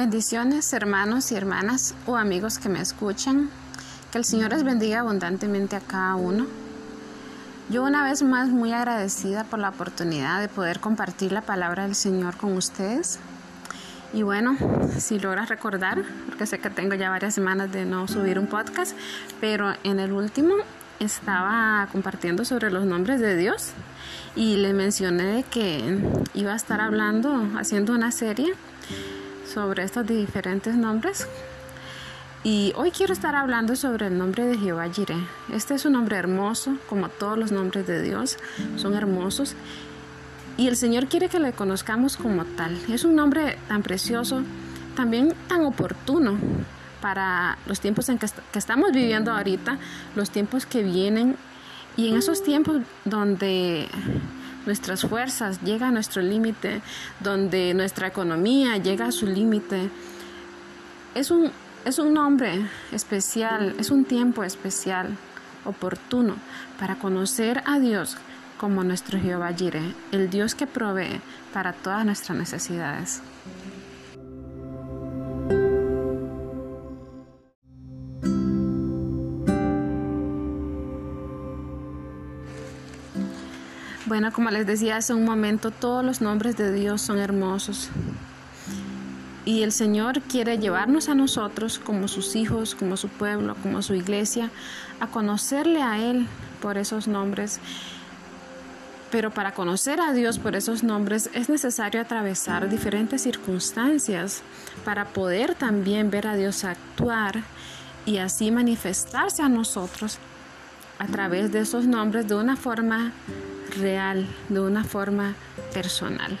Bendiciones hermanos y hermanas o amigos que me escuchan. Que el Señor les bendiga abundantemente a cada uno. Yo una vez más muy agradecida por la oportunidad de poder compartir la palabra del Señor con ustedes. Y bueno, si logras recordar, porque sé que tengo ya varias semanas de no subir un podcast, pero en el último estaba compartiendo sobre los nombres de Dios y le mencioné que iba a estar hablando, haciendo una serie sobre estos diferentes nombres. Y hoy quiero estar hablando sobre el nombre de Jehová Jireh. Este es un nombre hermoso, como todos los nombres de Dios, son hermosos. Y el Señor quiere que le conozcamos como tal. Es un nombre tan precioso, también tan oportuno para los tiempos en que, que estamos viviendo ahorita, los tiempos que vienen y en esos tiempos donde nuestras fuerzas llegan a nuestro límite, donde nuestra economía llega a su límite. Es un, es un nombre especial, es un tiempo especial, oportuno, para conocer a Dios como nuestro Jehová Jireh, el Dios que provee para todas nuestras necesidades. Bueno, como les decía hace un momento, todos los nombres de Dios son hermosos. Y el Señor quiere llevarnos a nosotros como sus hijos, como su pueblo, como su iglesia, a conocerle a Él por esos nombres. Pero para conocer a Dios por esos nombres es necesario atravesar diferentes circunstancias para poder también ver a Dios actuar y así manifestarse a nosotros a través de esos nombres de una forma real, de una forma personal.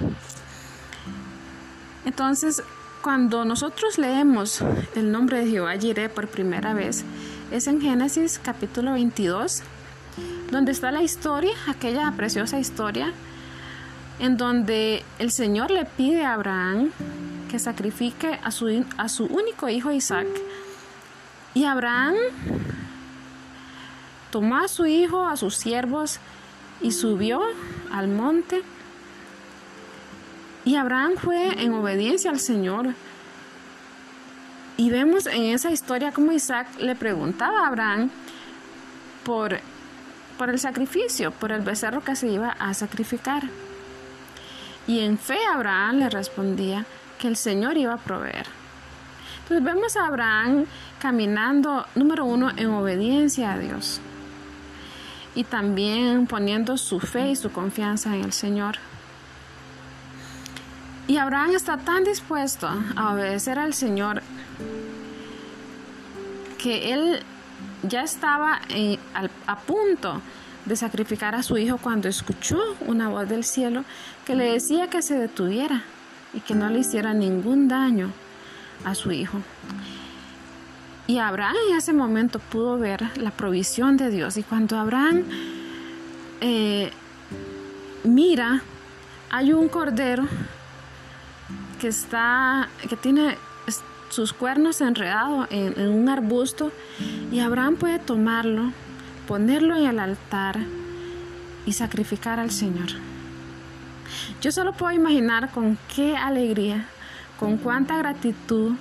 Entonces, cuando nosotros leemos el nombre de Jehová Jireh por primera vez, es en Génesis capítulo 22, donde está la historia, aquella preciosa historia, en donde el Señor le pide a Abraham que sacrifique a su, a su único hijo Isaac. Y Abraham tomó a su hijo, a sus siervos, y subió al monte. Y Abraham fue en obediencia al Señor. Y vemos en esa historia como Isaac le preguntaba a Abraham por, por el sacrificio, por el becerro que se iba a sacrificar. Y en fe Abraham le respondía que el Señor iba a proveer. Entonces vemos a Abraham caminando, número uno, en obediencia a Dios y también poniendo su fe y su confianza en el Señor. Y Abraham está tan dispuesto a obedecer al Señor que él ya estaba a punto de sacrificar a su hijo cuando escuchó una voz del cielo que le decía que se detuviera y que no le hiciera ningún daño a su hijo. Y Abraham en ese momento pudo ver la provisión de Dios. Y cuando Abraham eh, mira, hay un cordero que está, que tiene sus cuernos enredados en, en un arbusto y Abraham puede tomarlo, ponerlo en el altar y sacrificar al Señor. Yo solo puedo imaginar con qué alegría, con cuánta gratitud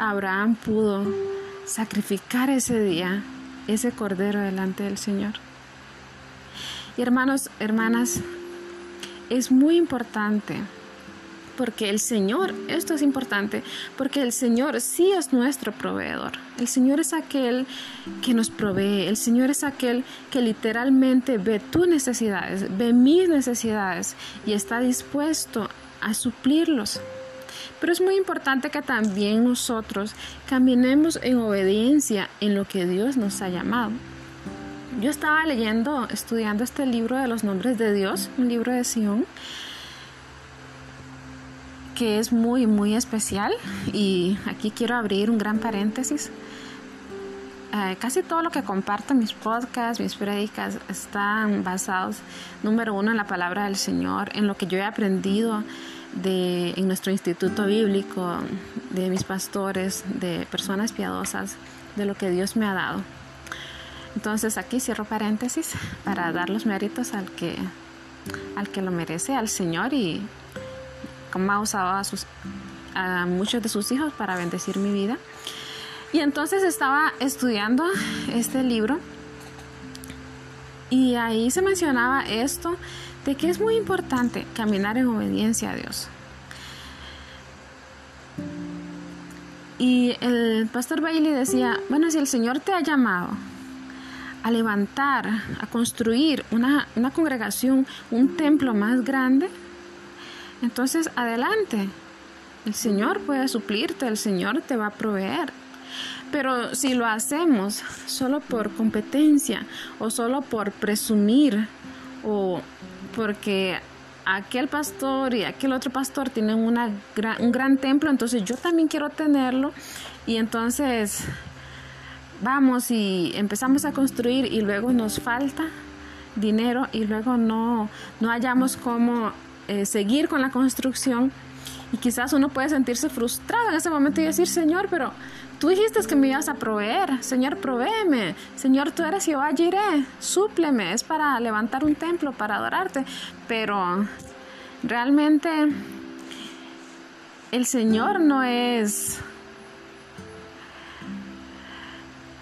Abraham pudo sacrificar ese día, ese cordero delante del Señor. Y hermanos, hermanas, es muy importante porque el Señor, esto es importante, porque el Señor sí es nuestro proveedor. El Señor es aquel que nos provee, el Señor es aquel que literalmente ve tus necesidades, ve mis necesidades y está dispuesto a suplirlos. Pero es muy importante que también nosotros caminemos en obediencia en lo que Dios nos ha llamado. Yo estaba leyendo, estudiando este libro de los nombres de Dios, un libro de Sion, que es muy, muy especial. Y aquí quiero abrir un gran paréntesis. Eh, casi todo lo que comparto, mis podcasts, mis prédicas, están basados, número uno, en la palabra del Señor, en lo que yo he aprendido de, en nuestro instituto bíblico, de mis pastores, de personas piadosas, de lo que Dios me ha dado. Entonces aquí cierro paréntesis para dar los méritos al que, al que lo merece, al Señor y como ha usado a sus, a muchos de sus hijos para bendecir mi vida. Y entonces estaba estudiando este libro y ahí se mencionaba esto de que es muy importante caminar en obediencia a Dios. Y el pastor Bailey decía, bueno, si el Señor te ha llamado a levantar, a construir una, una congregación, un templo más grande, entonces adelante. El Señor puede suplirte, el Señor te va a proveer. Pero si lo hacemos solo por competencia o solo por presumir o porque aquel pastor y aquel otro pastor tienen una un gran templo, entonces yo también quiero tenerlo. Y entonces vamos y empezamos a construir y luego nos falta dinero y luego no, no hallamos cómo eh, seguir con la construcción y quizás uno puede sentirse frustrado en ese momento y decir, Señor, pero tú dijiste que me ibas a proveer, Señor, provéeme, Señor, tú eres Jehová Jireh, súpleme, es para levantar un templo, para adorarte, pero realmente el Señor no es...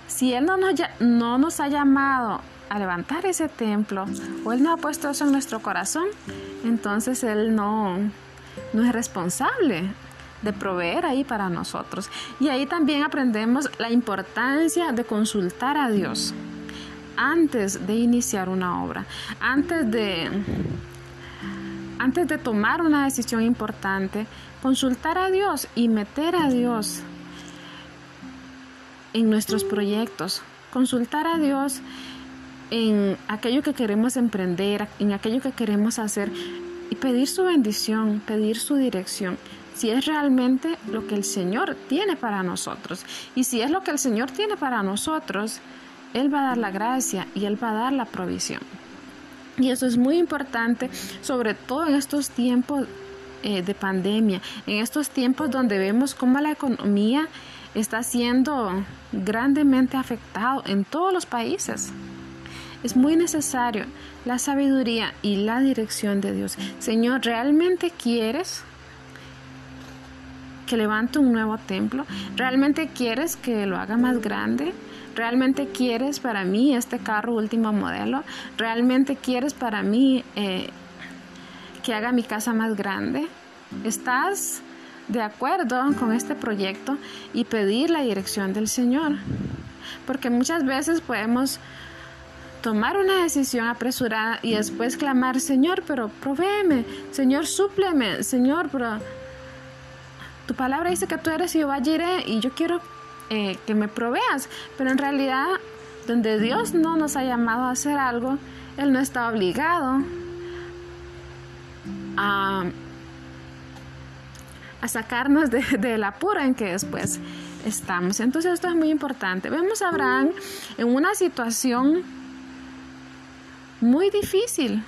Si Él no nos, no nos ha llamado a levantar ese templo, o Él no ha puesto eso en nuestro corazón, entonces Él no, no es responsable de proveer ahí para nosotros. Y ahí también aprendemos la importancia de consultar a Dios antes de iniciar una obra, antes de antes de tomar una decisión importante, consultar a Dios y meter a Dios en nuestros proyectos, consultar a Dios en aquello que queremos emprender, en aquello que queremos hacer pedir su bendición, pedir su dirección, si es realmente lo que el Señor tiene para nosotros. Y si es lo que el Señor tiene para nosotros, Él va a dar la gracia y Él va a dar la provisión. Y eso es muy importante, sobre todo en estos tiempos eh, de pandemia, en estos tiempos donde vemos cómo la economía está siendo grandemente afectado en todos los países. Es muy necesario la sabiduría y la dirección de Dios. Señor, ¿realmente quieres que levante un nuevo templo? ¿Realmente quieres que lo haga más grande? ¿Realmente quieres para mí este carro último modelo? ¿Realmente quieres para mí eh, que haga mi casa más grande? ¿Estás de acuerdo con este proyecto y pedir la dirección del Señor? Porque muchas veces podemos tomar una decisión apresurada y después clamar, Señor, pero provéeme, Señor, súpleme, Señor, pero tu palabra dice que tú eres Jehová Jireh y yo quiero eh, que me proveas, pero en realidad donde Dios no nos ha llamado a hacer algo, Él no está obligado a, sacarnos de, de la apuro en que después estamos. Entonces esto es muy importante. Vemos a Abraham en una situación muy difícil.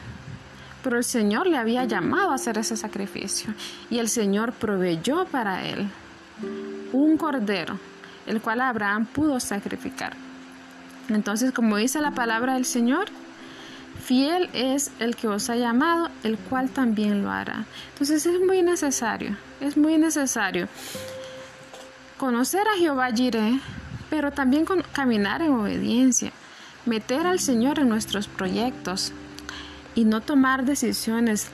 Pero el Señor le había llamado a hacer ese sacrificio y el Señor proveyó para él un cordero, el cual Abraham pudo sacrificar. Entonces, como dice la palabra del Señor, fiel es el que os ha llamado, el cual también lo hará. Entonces es muy necesario, es muy necesario conocer a Jehová Jireh, pero también caminar en obediencia meter al Señor en nuestros proyectos y no tomar decisiones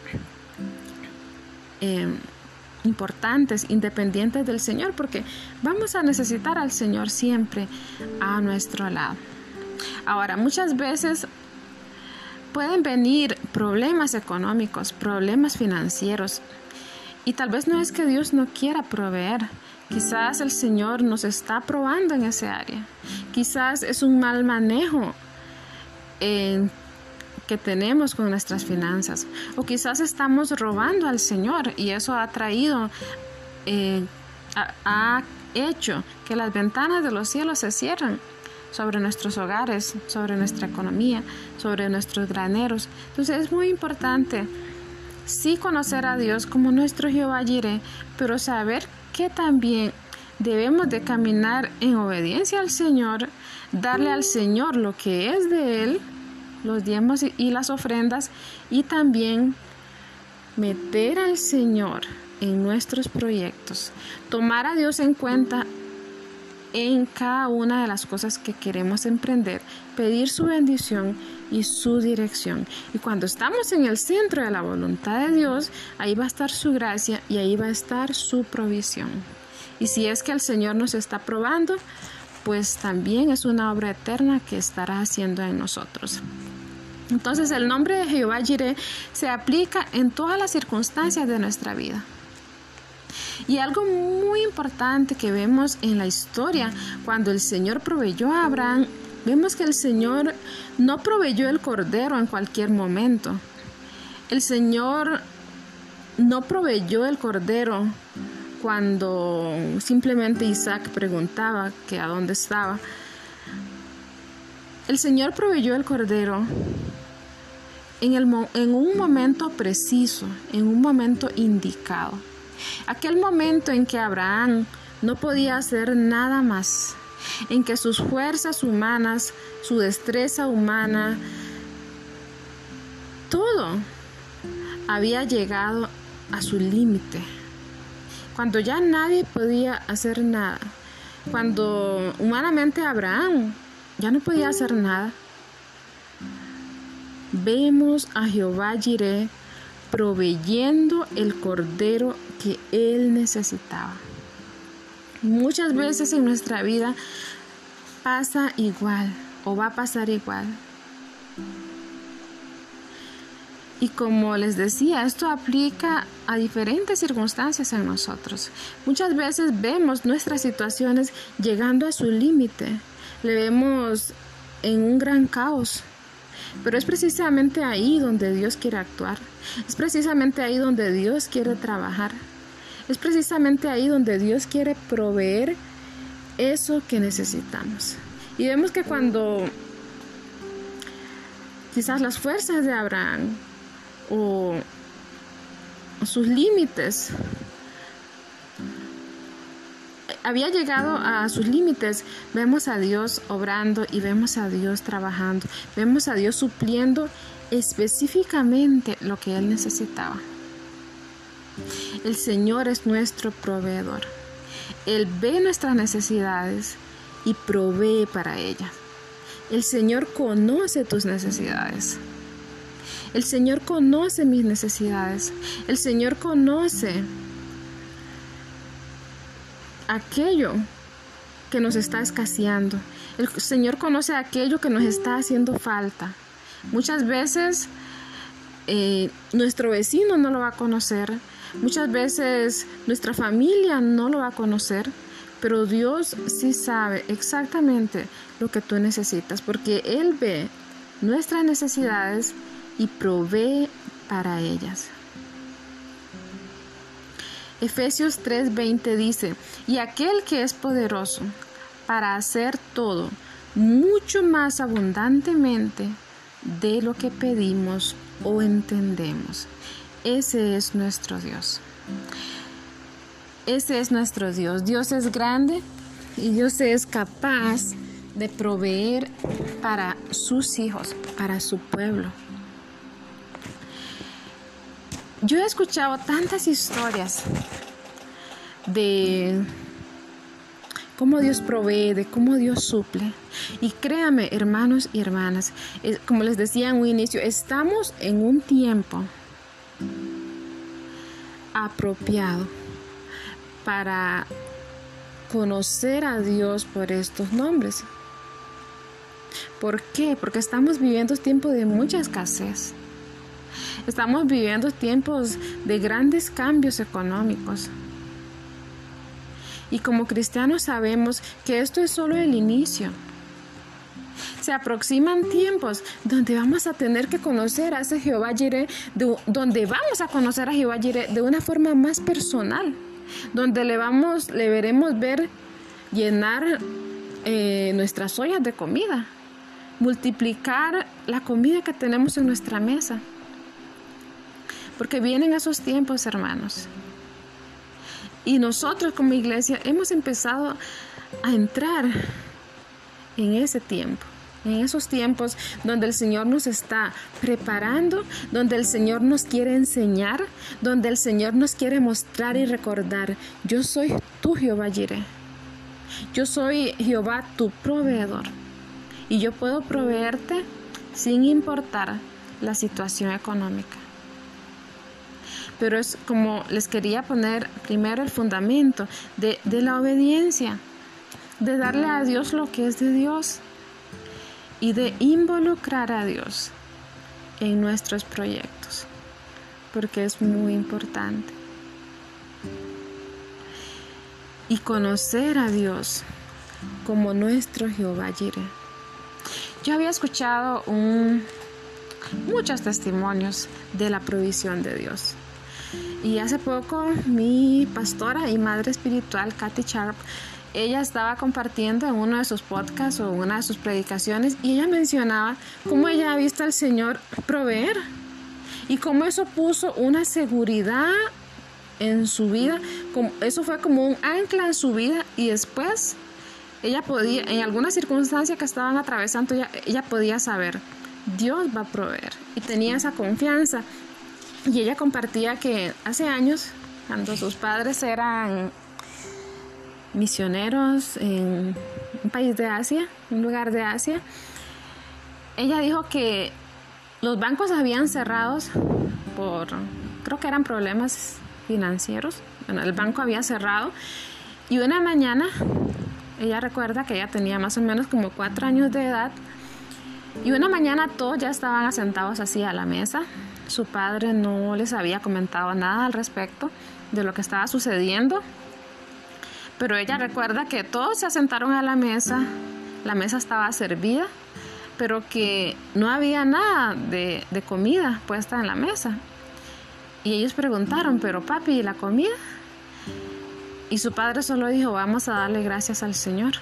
eh, importantes, independientes del Señor, porque vamos a necesitar al Señor siempre a nuestro lado. Ahora, muchas veces pueden venir problemas económicos, problemas financieros, y tal vez no es que Dios no quiera proveer, Quizás el Señor nos está probando en ese área. Quizás es un mal manejo eh, que tenemos con nuestras finanzas. O quizás estamos robando al Señor y eso ha traído, eh, ha hecho que las ventanas de los cielos se cierren sobre nuestros hogares, sobre nuestra economía, sobre nuestros graneros. Entonces es muy importante sí conocer a Dios como nuestro Jehová Jireh, pero saber que también debemos de caminar en obediencia al Señor, darle al Señor lo que es de Él, los diezmos y las ofrendas, y también meter al Señor en nuestros proyectos, tomar a Dios en cuenta en cada una de las cosas que queremos emprender, pedir su bendición y su dirección. Y cuando estamos en el centro de la voluntad de Dios, ahí va a estar su gracia y ahí va a estar su provisión. Y si es que el Señor nos está probando, pues también es una obra eterna que estará haciendo en nosotros. Entonces el nombre de Jehová Jireh se aplica en todas las circunstancias de nuestra vida. Y algo muy importante que vemos en la historia, cuando el Señor proveyó a Abraham, vemos que el Señor no proveyó el cordero en cualquier momento. El Señor no proveyó el cordero cuando simplemente Isaac preguntaba que a dónde estaba. El Señor proveyó el cordero en, en un momento preciso, en un momento indicado. Aquel momento en que Abraham no podía hacer nada más, en que sus fuerzas humanas, su destreza humana, todo había llegado a su límite. Cuando ya nadie podía hacer nada, cuando humanamente Abraham ya no podía hacer nada, vemos a Jehová Jireh proveyendo el cordero que él necesitaba. Muchas veces en nuestra vida pasa igual o va a pasar igual. Y como les decía, esto aplica a diferentes circunstancias en nosotros. Muchas veces vemos nuestras situaciones llegando a su límite. Le vemos en un gran caos. Pero es precisamente ahí donde Dios quiere actuar. Es precisamente ahí donde Dios quiere trabajar. Es precisamente ahí donde Dios quiere proveer eso que necesitamos. Y vemos que cuando quizás las fuerzas de Abraham o sus límites había llegado a sus límites, vemos a Dios obrando y vemos a Dios trabajando, vemos a Dios supliendo específicamente lo que Él necesitaba. El Señor es nuestro proveedor. Él ve nuestras necesidades y provee para ellas. El Señor conoce tus necesidades. El Señor conoce mis necesidades. El Señor conoce aquello que nos está escaseando. El Señor conoce aquello que nos está haciendo falta. Muchas veces eh, nuestro vecino no lo va a conocer, muchas veces nuestra familia no lo va a conocer, pero Dios sí sabe exactamente lo que tú necesitas, porque Él ve nuestras necesidades y provee para ellas. Efesios 3:20 dice, y aquel que es poderoso para hacer todo mucho más abundantemente de lo que pedimos o entendemos. Ese es nuestro Dios. Ese es nuestro Dios. Dios es grande y Dios es capaz de proveer para sus hijos, para su pueblo. Yo he escuchado tantas historias de cómo Dios provee, de cómo Dios suple. Y créame, hermanos y hermanas, como les decía en un inicio, estamos en un tiempo apropiado para conocer a Dios por estos nombres. ¿Por qué? Porque estamos viviendo tiempos de mucha escasez. Estamos viviendo tiempos de grandes cambios económicos. Y como cristianos sabemos que esto es solo el inicio. Se aproximan tiempos donde vamos a tener que conocer a ese Jehová Jireh, donde vamos a conocer a Jehová Jireh de una forma más personal, donde le vamos, le veremos ver llenar eh, nuestras ollas de comida, multiplicar la comida que tenemos en nuestra mesa. Porque vienen esos tiempos, hermanos. Y nosotros como iglesia hemos empezado a entrar en ese tiempo. en esos tiempos donde el Señor nos está preparando, donde el Señor nos quiere enseñar, donde el Señor nos quiere mostrar y recordar, yo soy tu Jehová Jireh. Yo soy Jehová tu proveedor y yo puedo proveerte sin importar la situación económica. Pero es como les quería poner primero el fundamento de, de la obediencia, de darle a Dios lo que es de Dios y de involucrar a Dios en nuestros proyectos, porque es muy importante. Y conocer a Dios como nuestro Jehová Jireh. Yo había escuchado muchos testimonios de la provisión de Dios. Y hace poco mi pastora y madre espiritual, Kathy Sharp, ella estaba compartiendo en uno de sus podcasts o una de sus predicaciones y ella mencionaba cómo ella ha visto al Señor proveer y cómo eso puso una seguridad en su vida, como, eso fue como un ancla en su vida y después ella podía, en alguna circunstancia que estaban atravesando, ella, ella podía saber, Dios va a proveer y tenía esa confianza. Y ella compartía que hace años, cuando sus padres eran misioneros en un país de Asia, un lugar de Asia, ella dijo que los bancos habían cerrados por, creo que eran problemas financieros. Bueno, el banco había cerrado y una mañana ella recuerda que ella tenía más o menos como cuatro años de edad y una mañana todos ya estaban asentados así a la mesa. Su padre no les había comentado nada al respecto de lo que estaba sucediendo pero ella recuerda que todos se asentaron a la mesa, la mesa estaba servida, pero que no había nada de, comida puesta en la mesa. Y ellos preguntaron, pero papi, ¿y la comida? Y su padre solo dijo, vamos a darle gracias al Señor.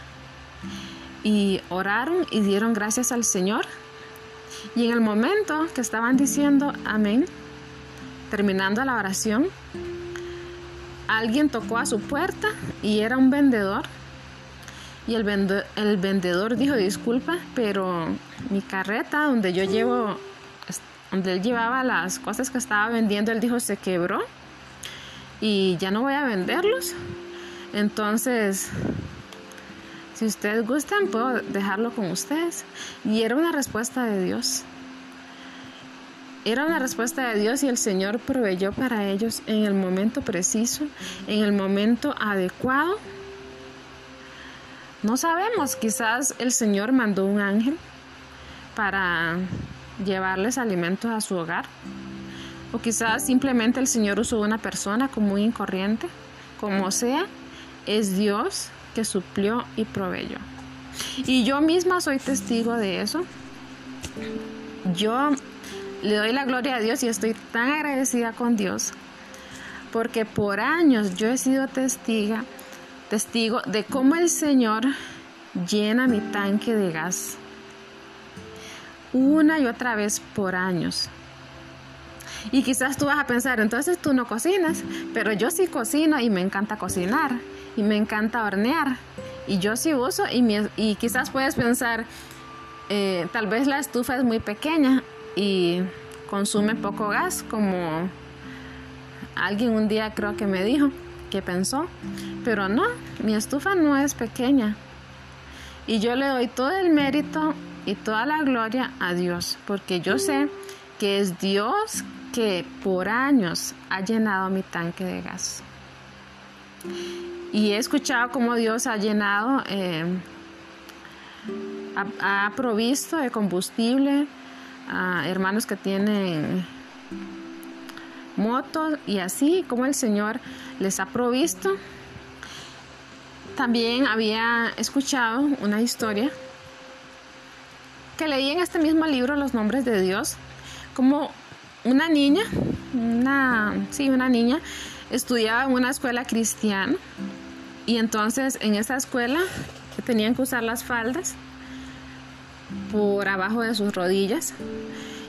Y oraron y dieron gracias al Señor. Y en el momento que estaban diciendo amén, terminando la oración, alguien tocó a su puerta y era un vendedor. Y el, el vendedor dijo, disculpa, pero mi carreta donde yo llevo, donde él llevaba las cosas que estaba vendiendo, él dijo, se quebró y ya no voy a venderlos. Entonces, si ustedes gustan, puedo dejarlo con ustedes. Y era una respuesta de Dios. Era una respuesta de Dios y el Señor proveyó para ellos en el momento preciso, en el momento adecuado. No sabemos, quizás el Señor mandó un ángel para llevarles alimentos a su hogar. O quizás simplemente el Señor usó una persona común y corriente. Como sea, es Dios que suplió y proveyó. Y yo misma soy testigo de eso. Yo le doy la gloria a Dios y estoy tan agradecida con Dios porque por años yo he sido testiga, testigo de cómo el Señor llena mi tanque de gas una y otra vez por años. Y quizás tú vas a pensar, entonces tú no cocinas, pero yo sí cocino y me encanta cocinar y me encanta hornear. Y yo sí uso y, y quizás puedes pensar, eh, tal vez la estufa es muy pequeña y consume poco gas, como alguien un día creo que me dijo que pensó, pero no, mi estufa no es pequeña. Y yo le doy todo el mérito y toda la gloria a Dios, porque yo sé que es Dios que por años ha llenado mi tanque de gas. Y he escuchado cómo Dios ha llenado, eh, ha provisto de combustible, a hermanos que tienen motos y así como el Señor les ha provisto. También había escuchado una historia que leí en este mismo libro Los nombres de Dios, como una niña, una, sí, una niña estudiaba en una escuela cristiana y entonces en esa escuela tenían que usar las faldas por abajo de sus rodillas.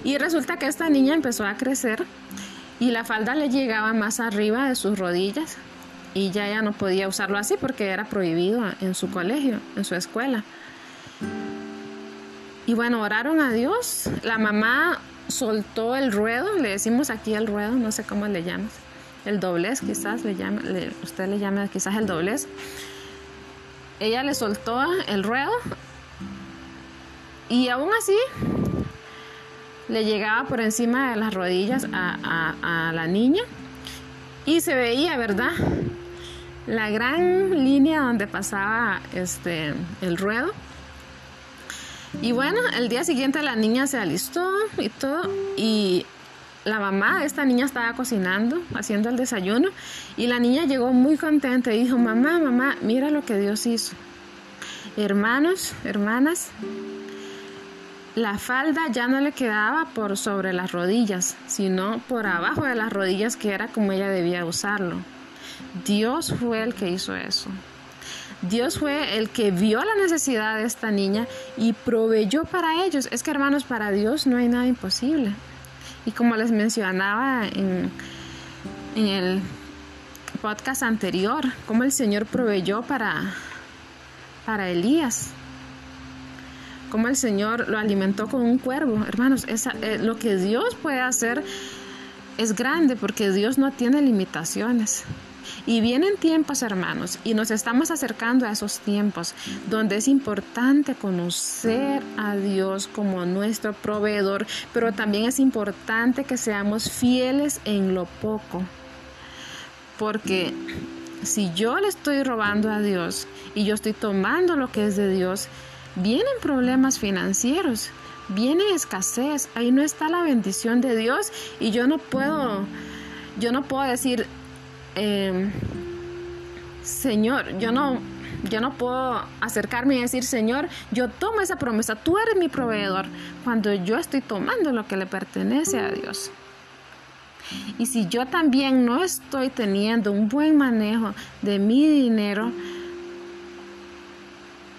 Y resulta que esta niña empezó a crecer y la falda le llegaba más arriba de sus rodillas y ya ya no podía usarlo así porque era prohibido en su colegio, en su escuela. Y bueno, oraron a Dios. La mamá soltó el ruedo, le decimos aquí el ruedo, no sé cómo le llamas. El doblez, quizás le llama, usted le llama quizás el doblez. Ella le soltó el ruedo y aún así le llegaba por encima de las rodillas a, la niña y se veía, ¿verdad? La gran línea donde pasaba este, el ruedo. Y bueno, el día siguiente la niña se alistó y todo y la mamá de esta niña estaba cocinando, haciendo el desayuno y la niña llegó muy contenta y dijo, mamá, mamá, mira lo que Dios hizo. Hermanos, hermanas, la falda ya no le quedaba por sobre las rodillas, sino por abajo de las rodillas que era como ella debía usarlo. Dios fue el que hizo eso. Dios fue el que vio la necesidad de esta niña y proveyó para ellos. Es que hermanos, para Dios no hay nada imposible. Y como les mencionaba en, en el podcast anterior, como el Señor proveyó para, para Elías como el Señor lo alimentó con un cuervo. Hermanos, eh, lo que Dios puede hacer es grande porque Dios no tiene limitaciones. Y vienen tiempos, hermanos, y nos estamos acercando a esos tiempos donde es importante conocer a Dios como nuestro proveedor, pero también es importante que seamos fieles en lo poco. Porque si yo le estoy robando a Dios y yo estoy tomando lo que es de Dios, vienen problemas financieros, viene escasez, ahí no está la bendición de Dios y yo no puedo, yo no puedo decir, em, Señor, yo no, yo no puedo acercarme y decir, Señor, yo tomo esa promesa, tú eres mi proveedor, cuando yo estoy tomando lo que le pertenece a Dios. Y si yo también no estoy teniendo un buen manejo de mi dinero,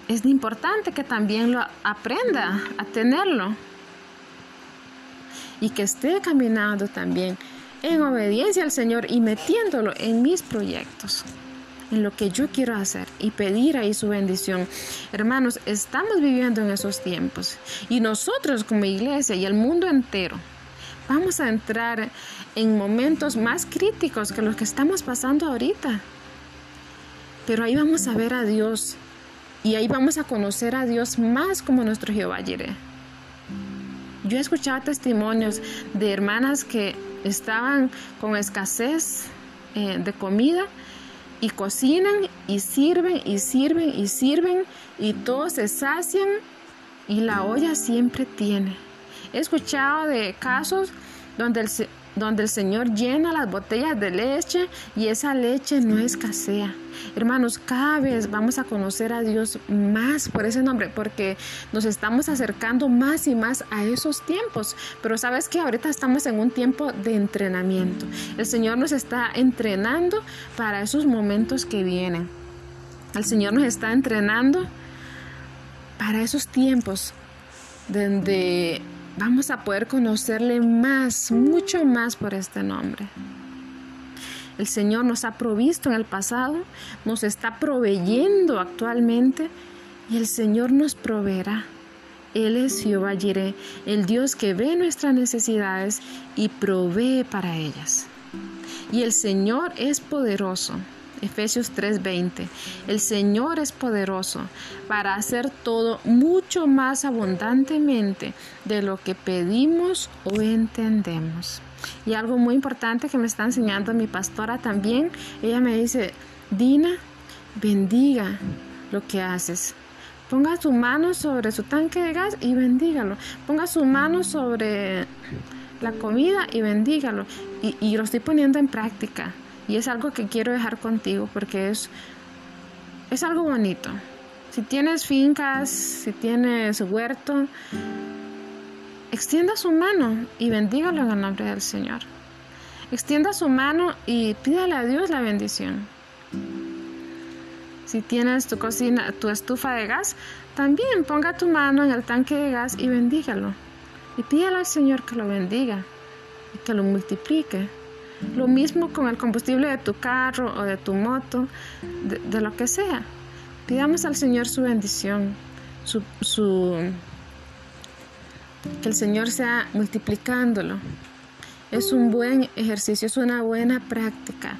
es importante que también lo aprenda a tenerlo y que esté caminando también en obediencia al Señor y metiéndolo en mis proyectos, en lo que yo quiero hacer y pedir ahí su bendición. Hermanos, estamos viviendo en esos tiempos y nosotros como iglesia y el mundo entero vamos a entrar en momentos más críticos que los que estamos pasando ahorita. Pero ahí vamos a ver a Dios y ahí vamos a conocer a Dios más como nuestro Jehová Jireh. Yo he escuchado testimonios de hermanas que estaban con escasez eh, de comida y cocinan y sirven y sirven y sirven y todos se sacian y la olla siempre tiene. He escuchado de casos donde el, donde el Señor llena las botellas de leche y esa leche no escasea. Hermanos, cada vez vamos a conocer a Dios más por ese nombre, porque nos estamos acercando más y más a esos tiempos. Pero sabes que ahorita estamos en un tiempo de entrenamiento. El Señor nos está entrenando para esos momentos que vienen. El Señor nos está entrenando para esos tiempos donde vamos a poder conocerle más, mucho más por este nombre. El Señor nos ha provisto en el pasado, nos está proveyendo actualmente y el Señor nos proveerá. Él es Jehová el Dios que ve nuestras necesidades y provee para ellas. Y el Señor es poderoso Efesios 3:20. El Señor es poderoso para hacer todo mucho más abundantemente de lo que pedimos o entendemos. Y algo muy importante que me está enseñando mi pastora también, ella me dice, Dina, bendiga lo que haces. Ponga su mano sobre su tanque de gas y bendígalo. Ponga su mano sobre la comida y bendígalo. Y, lo estoy poniendo en práctica. Y es algo que quiero dejar contigo porque es, es algo bonito. Si tienes fincas, si tienes huerto, extienda su mano y bendígalo en el nombre del Señor. Extienda su mano y pídale a Dios la bendición. Si tienes tu cocina, tu estufa de gas, también ponga tu mano en el tanque de gas y bendígalo. Y pídale al Señor que lo bendiga y que lo multiplique. Lo mismo con el combustible de tu carro o de tu moto, de, lo que sea. Pidamos al Señor su bendición, su, que el Señor sea multiplicándolo. Es un buen ejercicio, es una buena práctica,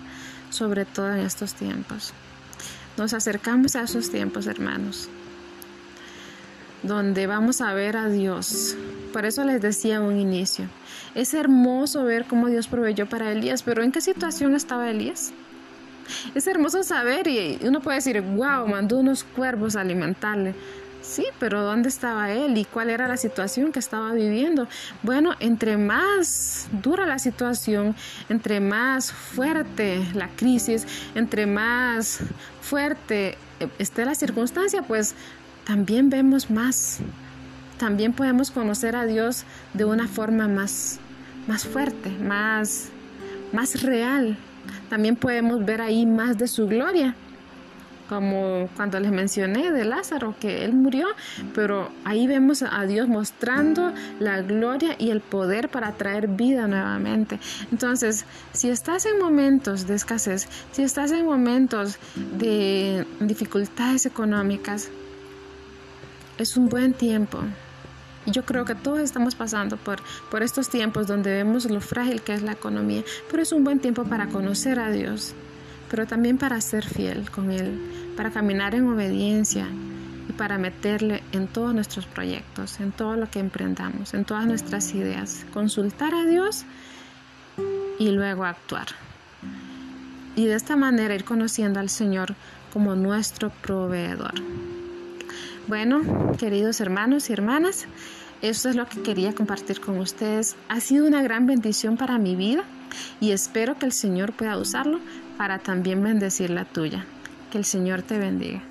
sobre todo en estos tiempos. Nos acercamos a esos tiempos, hermanos, donde vamos a ver a Dios. Por eso les decía un inicio, es hermoso ver cómo Dios proveyó para Elías, pero ¿en qué situación estaba Elías? Es hermoso saber y uno puede decir, wow, mandó unos cuervos a alimentarle. Sí, pero ¿dónde estaba él y cuál era la situación que estaba viviendo? Bueno, entre más dura la situación, entre más fuerte la crisis, entre más fuerte eh, esté la circunstancia, pues también vemos más. También podemos conocer a Dios de una forma más, más fuerte, más, más real. También podemos ver ahí más de su gloria como cuando les mencioné de Lázaro, que él murió, pero ahí vemos a Dios mostrando la gloria y el poder para traer vida nuevamente. Entonces, si estás en momentos de escasez, si estás en momentos de dificultades económicas, es un buen tiempo. Yo creo que todos estamos pasando por, por estos tiempos donde vemos lo frágil que es la economía, pero es un buen tiempo para conocer a Dios pero también para ser fiel con Él, para caminar en obediencia y para meterle en todos nuestros proyectos, en todo lo que emprendamos, en todas nuestras ideas, consultar a Dios y luego actuar. Y de esta manera ir conociendo al Señor como nuestro proveedor. Bueno, queridos hermanos y hermanas, eso es lo que quería compartir con ustedes. Ha sido una gran bendición para mi vida y espero que el Señor pueda usarlo para también bendecir la tuya. Que el Señor te bendiga.